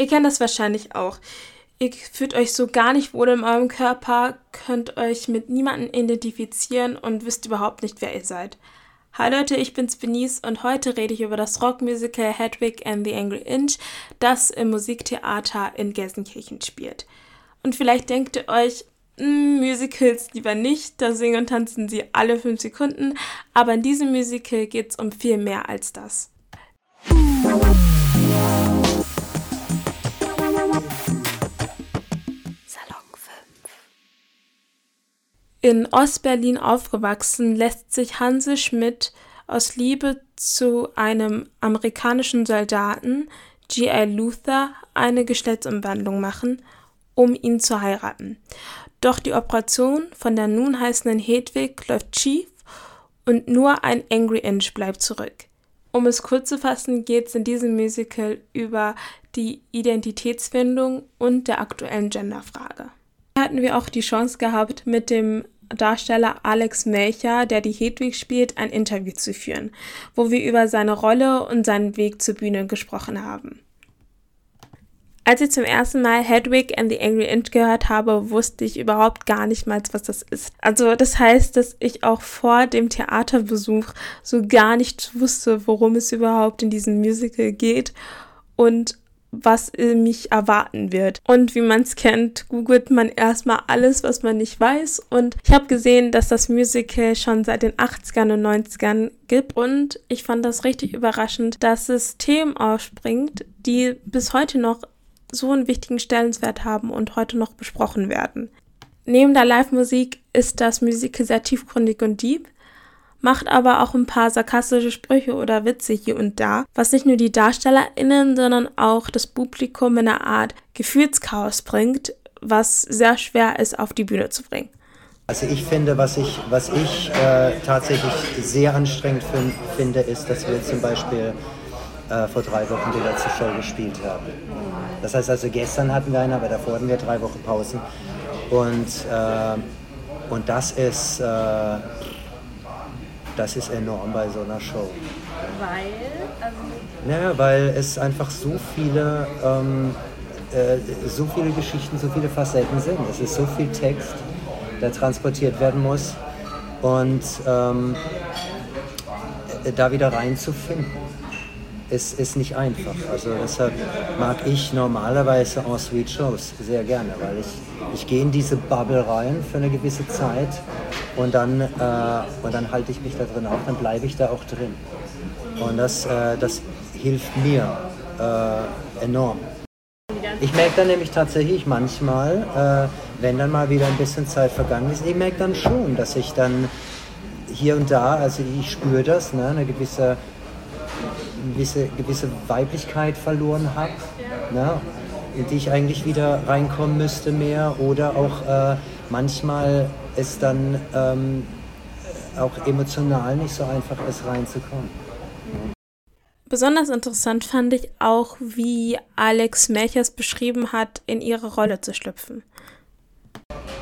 Ihr kennt das wahrscheinlich auch. Ihr fühlt euch so gar nicht wohl in eurem Körper, könnt euch mit niemandem identifizieren und wisst überhaupt nicht, wer ihr seid. Hi Leute, ich bin's Benice und heute rede ich über das Rockmusical Hedwig and the Angry Inch, das im Musiktheater in Gelsenkirchen spielt. Und vielleicht denkt ihr euch, hm, Musicals lieber nicht, da singen und tanzen sie alle fünf Sekunden, aber in diesem Musical geht's um viel mehr als das. In Ostberlin aufgewachsen, lässt sich Hansel Schmidt aus Liebe zu einem amerikanischen Soldaten, G.I. Luther, eine Geschlechtsumwandlung machen, um ihn zu heiraten. Doch die Operation von der nun heißenden Hedwig läuft schief und nur ein Angry Inch bleibt zurück. Um es kurz zu fassen, geht es in diesem Musical über die Identitätsfindung und der aktuellen Genderfrage hatten wir auch die Chance gehabt, mit dem Darsteller Alex Melcher, der die Hedwig spielt, ein Interview zu führen, wo wir über seine Rolle und seinen Weg zur Bühne gesprochen haben. Als ich zum ersten Mal Hedwig and the Angry Inch gehört habe, wusste ich überhaupt gar nicht mal, was das ist. Also das heißt, dass ich auch vor dem Theaterbesuch so gar nicht wusste, worum es überhaupt in diesem Musical geht und was mich erwarten wird. Und wie man es kennt, googelt man erstmal alles, was man nicht weiß. Und ich habe gesehen, dass das Musical schon seit den 80ern und 90ern gibt. Und ich fand das richtig überraschend, dass es Themen aufspringt, die bis heute noch so einen wichtigen Stellenwert haben und heute noch besprochen werden. Neben der Live-Musik ist das Musical sehr tiefgründig und deep macht aber auch ein paar sarkastische Sprüche oder Witze hier und da, was nicht nur die DarstellerInnen, sondern auch das Publikum in einer Art Gefühlschaos bringt, was sehr schwer ist, auf die Bühne zu bringen. Also ich finde, was ich, was ich äh, tatsächlich sehr anstrengend find, finde, ist, dass wir zum Beispiel äh, vor drei Wochen die letzte Show gespielt haben. Das heißt also, gestern hatten wir eine, aber davor hatten wir drei Wochen Pausen. Und, äh, und das ist äh, das ist enorm bei so einer Show. Weil? Also naja, weil es einfach so viele, ähm, äh, so viele Geschichten, so viele Facetten sind. Es ist so viel Text, der transportiert werden muss. Und ähm, äh, da wieder reinzufinden, ist, ist nicht einfach. Also deshalb mag ich normalerweise En-Suite-Shows sehr gerne, weil ich, ich gehe in diese Bubble rein für eine gewisse Zeit und dann, äh, und dann halte ich mich da drin auf, dann bleibe ich da auch drin. Und das, äh, das hilft mir äh, enorm. Ich merke dann nämlich tatsächlich manchmal, äh, wenn dann mal wieder ein bisschen Zeit vergangen ist, ich merke dann schon, dass ich dann hier und da, also ich spüre das, ne, eine gewisse, gewisse, gewisse Weiblichkeit verloren habe, ne, in die ich eigentlich wieder reinkommen müsste mehr oder auch äh, manchmal es dann ähm, auch emotional nicht so einfach ist, reinzukommen. Besonders interessant fand ich auch, wie Alex Melchers beschrieben hat, in ihre Rolle zu schlüpfen.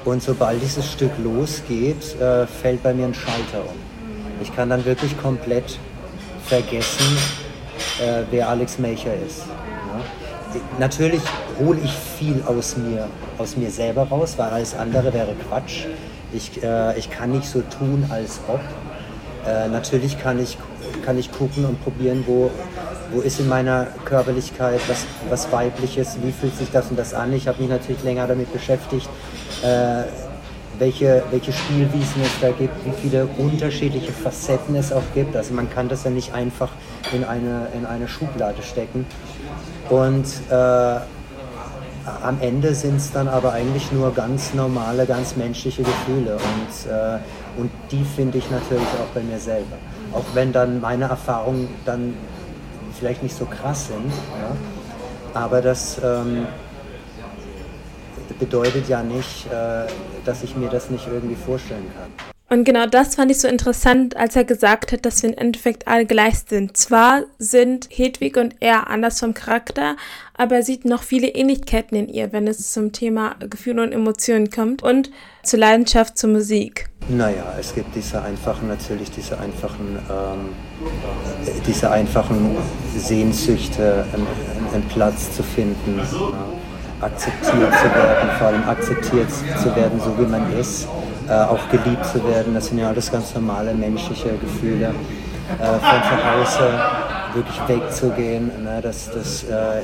Und sobald dieses Stück losgeht, äh, fällt bei mir ein Schalter um. Ich kann dann wirklich komplett vergessen, äh, wer Alex Melcher ist. Ja? Natürlich hole ich viel aus mir, aus mir selber raus, weil alles andere wäre Quatsch. Ich, äh, ich kann nicht so tun, als ob. Äh, natürlich kann ich, kann ich gucken und probieren, wo, wo ist in meiner Körperlichkeit was, was Weibliches, wie fühlt sich das und das an. Ich habe mich natürlich länger damit beschäftigt, äh, welche, welche Spielwiesen es da gibt, wie viele unterschiedliche Facetten es auch gibt. Also man kann das ja nicht einfach in eine, in eine Schublade stecken. Und äh, am Ende sind es dann aber eigentlich nur ganz normale, ganz menschliche Gefühle und, äh, und die finde ich natürlich auch bei mir selber. Auch wenn dann meine Erfahrungen dann vielleicht nicht so krass sind, ja, aber das ähm, bedeutet ja nicht, äh, dass ich mir das nicht irgendwie vorstellen kann. Und genau das fand ich so interessant, als er gesagt hat, dass wir im Endeffekt alle gleich sind. Zwar sind Hedwig und er anders vom Charakter, aber er sieht noch viele Ähnlichkeiten in ihr, wenn es zum Thema Gefühle und Emotionen kommt und zur Leidenschaft zur Musik. Naja, es gibt diese einfachen, natürlich diese einfachen, ähm, diese einfachen Sehnsüchte, ein, ein einen Platz zu finden, ja, akzeptiert zu werden, vor allem akzeptiert zu werden, so wie man ist, äh, auch geliebt zu werden. Das sind ja alles ganz normale menschliche Gefühle. Äh, von zu Hause wirklich wegzugehen, ne, das, das äh,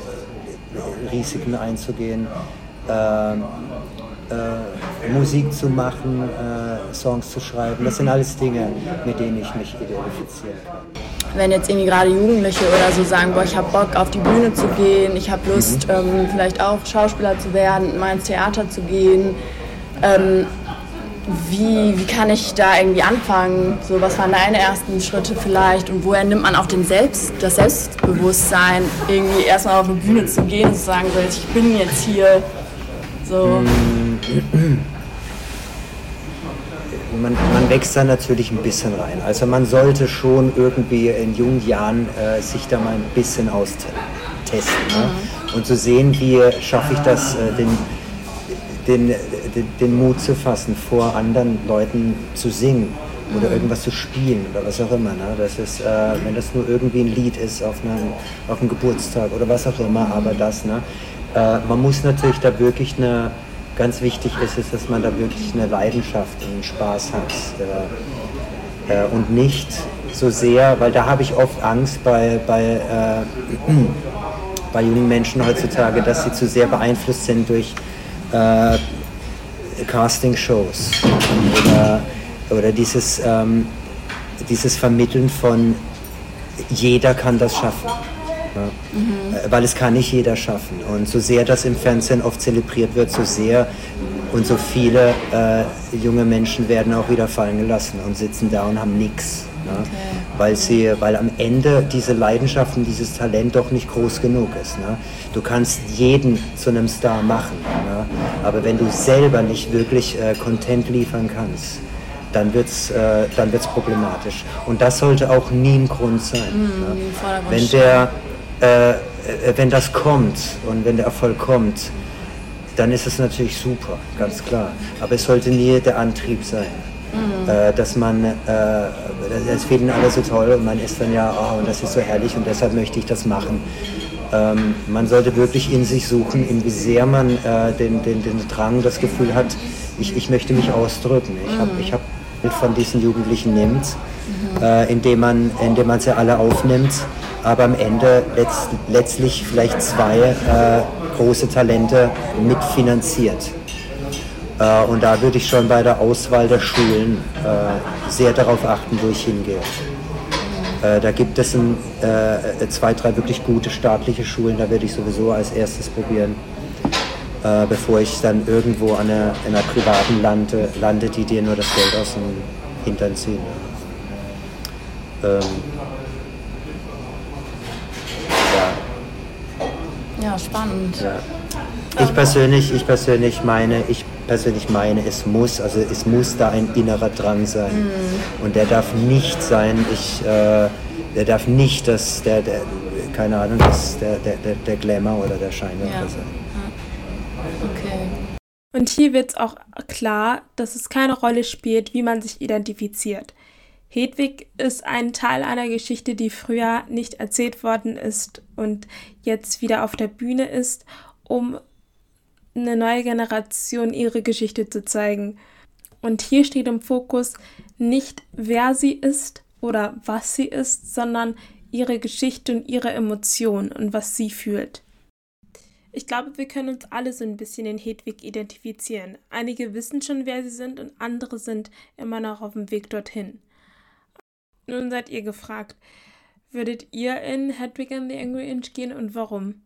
Risiken einzugehen. Ähm, äh, Musik zu machen, äh, Songs zu schreiben. Das sind alles Dinge, mit denen ich mich identifizieren kann. Wenn jetzt irgendwie gerade Jugendliche oder so sagen, boah, ich habe Bock auf die Bühne zu gehen, ich habe Lust mhm. ähm, vielleicht auch Schauspieler zu werden, mal ins Theater zu gehen, ähm, wie, wie kann ich da irgendwie anfangen? So, was waren deine ersten Schritte vielleicht und woher nimmt man auch den Selbst, das Selbstbewusstsein, irgendwie erstmal auf eine Bühne zu gehen und zu sagen, so, ich bin jetzt hier so. Man, man, wächst da natürlich ein bisschen rein. Also man sollte schon irgendwie in jungen Jahren äh, sich da mal ein bisschen austesten ne? mhm. und zu sehen, wie schaffe ich das, äh, den, den, den, den, Mut zu fassen, vor anderen Leuten zu singen oder mhm. irgendwas zu spielen oder was auch immer. Ne? Das ist, äh, wenn das nur irgendwie ein Lied ist auf einem, auf einem Geburtstag oder was auch immer, aber das. Ne? Äh, man muss natürlich da wirklich eine, ganz wichtig ist es, dass man da wirklich eine Leidenschaft und einen Spaß hat. Äh, äh, und nicht so sehr, weil da habe ich oft Angst bei, bei, äh, bei jungen Menschen heutzutage, dass sie zu sehr beeinflusst sind durch äh, Casting-Shows oder, oder dieses, ähm, dieses Vermitteln von jeder kann das schaffen. Ja. Mhm. Weil es kann nicht jeder schaffen. Und so sehr das im Fernsehen oft zelebriert wird, so sehr und so viele äh, junge Menschen werden auch wieder fallen gelassen und sitzen da und haben nichts. Ne? Okay. Weil, sie, weil am Ende diese Leidenschaft und dieses Talent doch nicht groß genug ist. Ne? Du kannst jeden zu einem Star machen, ne? aber wenn du selber nicht wirklich äh, Content liefern kannst, dann wird es äh, dann wird's problematisch. Und das sollte auch nie ein Grund sein. Mhm, ne? Wenn der, äh, äh, wenn das kommt und wenn der Erfolg kommt, dann ist es natürlich super, ganz klar. Aber es sollte nie der Antrieb sein. Mhm. Äh, dass man, äh, es finden alle so toll und man ist dann ja, oh, und das ist so herrlich und deshalb möchte ich das machen. Ähm, man sollte wirklich in sich suchen, in wie sehr man äh, den, den, den Drang, das Gefühl hat, ich, ich möchte mich ausdrücken. Ich habe ich hab von diesen Jugendlichen nimmt, mhm. äh, indem man, indem man sie alle aufnimmt aber am Ende letzt, letztlich vielleicht zwei äh, große Talente mitfinanziert. Äh, und da würde ich schon bei der Auswahl der Schulen äh, sehr darauf achten, wo ich hingehe. Äh, da gibt es ein, zwei, drei wirklich gute staatliche Schulen, da würde ich sowieso als erstes probieren, bevor ich dann irgendwo an einer, einer privaten lande, lande, die dir nur das Geld aus dem Hintern ziehen. Ähm, Ja, spannend. Ja. Ich persönlich, ich persönlich meine, ich persönlich meine, es muss, also es muss da ein innerer Drang sein. Mhm. Und der darf nicht sein, ich, äh, der darf nicht das, der, der, keine Ahnung, das, der, der, der, der Glamour oder der Schein ja. sein. Okay. Und hier wird es auch klar, dass es keine Rolle spielt, wie man sich identifiziert. Hedwig ist ein Teil einer Geschichte, die früher nicht erzählt worden ist und jetzt wieder auf der Bühne ist, um eine neue Generation ihre Geschichte zu zeigen. Und hier steht im Fokus nicht, wer sie ist oder was sie ist, sondern ihre Geschichte und ihre Emotionen und was sie fühlt. Ich glaube, wir können uns alle so ein bisschen in Hedwig identifizieren. Einige wissen schon, wer sie sind und andere sind immer noch auf dem Weg dorthin. Nun seid ihr gefragt. Würdet ihr in Hedwig and the Angry Inch gehen und warum?